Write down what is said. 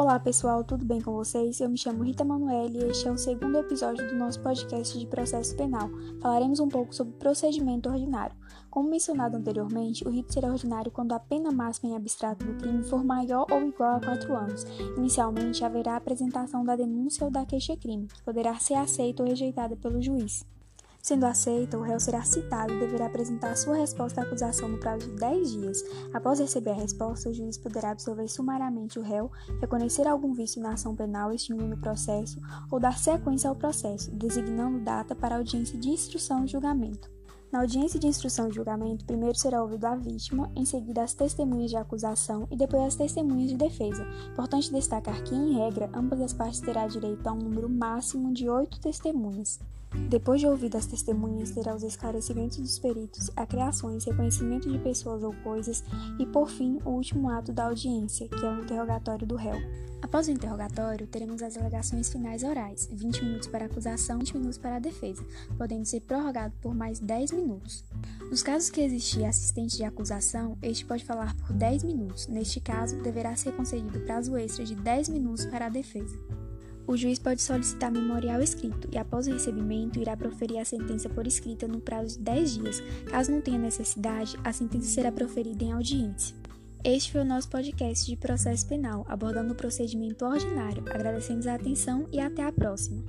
Olá pessoal, tudo bem com vocês? Eu me chamo Rita Manoel e este é o segundo episódio do nosso podcast de processo penal. Falaremos um pouco sobre procedimento ordinário. Como mencionado anteriormente, o rito será ordinário quando a pena máxima em abstrato do crime for maior ou igual a 4 anos. Inicialmente, haverá a apresentação da denúncia ou da queixa-crime, que poderá ser aceita ou rejeitada pelo juiz. Sendo aceita, o réu será citado e deverá apresentar sua resposta à acusação no prazo de 10 dias. Após receber a resposta, o juiz poderá absolver sumariamente o réu, reconhecer algum vício na ação penal extinguindo o processo ou dar sequência ao processo, designando data para a audiência de instrução e julgamento. Na audiência de instrução e julgamento, primeiro será ouvido a vítima, em seguida as testemunhas de acusação e depois as testemunhas de defesa. Importante destacar que, em regra, ambas as partes terão direito a um número máximo de oito testemunhas. Depois de ouvidas as testemunhas, terá os esclarecimentos dos peritos, criações, reconhecimento de pessoas ou coisas e, por fim, o último ato da audiência, que é o interrogatório do réu. Após o interrogatório, teremos as alegações finais orais, 20 minutos para a acusação e 20 minutos para a defesa, podendo ser prorrogado por mais 10 minutos. Nos casos que existir assistente de acusação, este pode falar por 10 minutos. Neste caso, deverá ser concedido prazo extra de 10 minutos para a defesa. O juiz pode solicitar memorial escrito e, após o recebimento, irá proferir a sentença por escrita no prazo de 10 dias. Caso não tenha necessidade, a sentença será proferida em audiência. Este foi o nosso podcast de processo penal, abordando o procedimento ordinário. Agradecemos a atenção e até a próxima.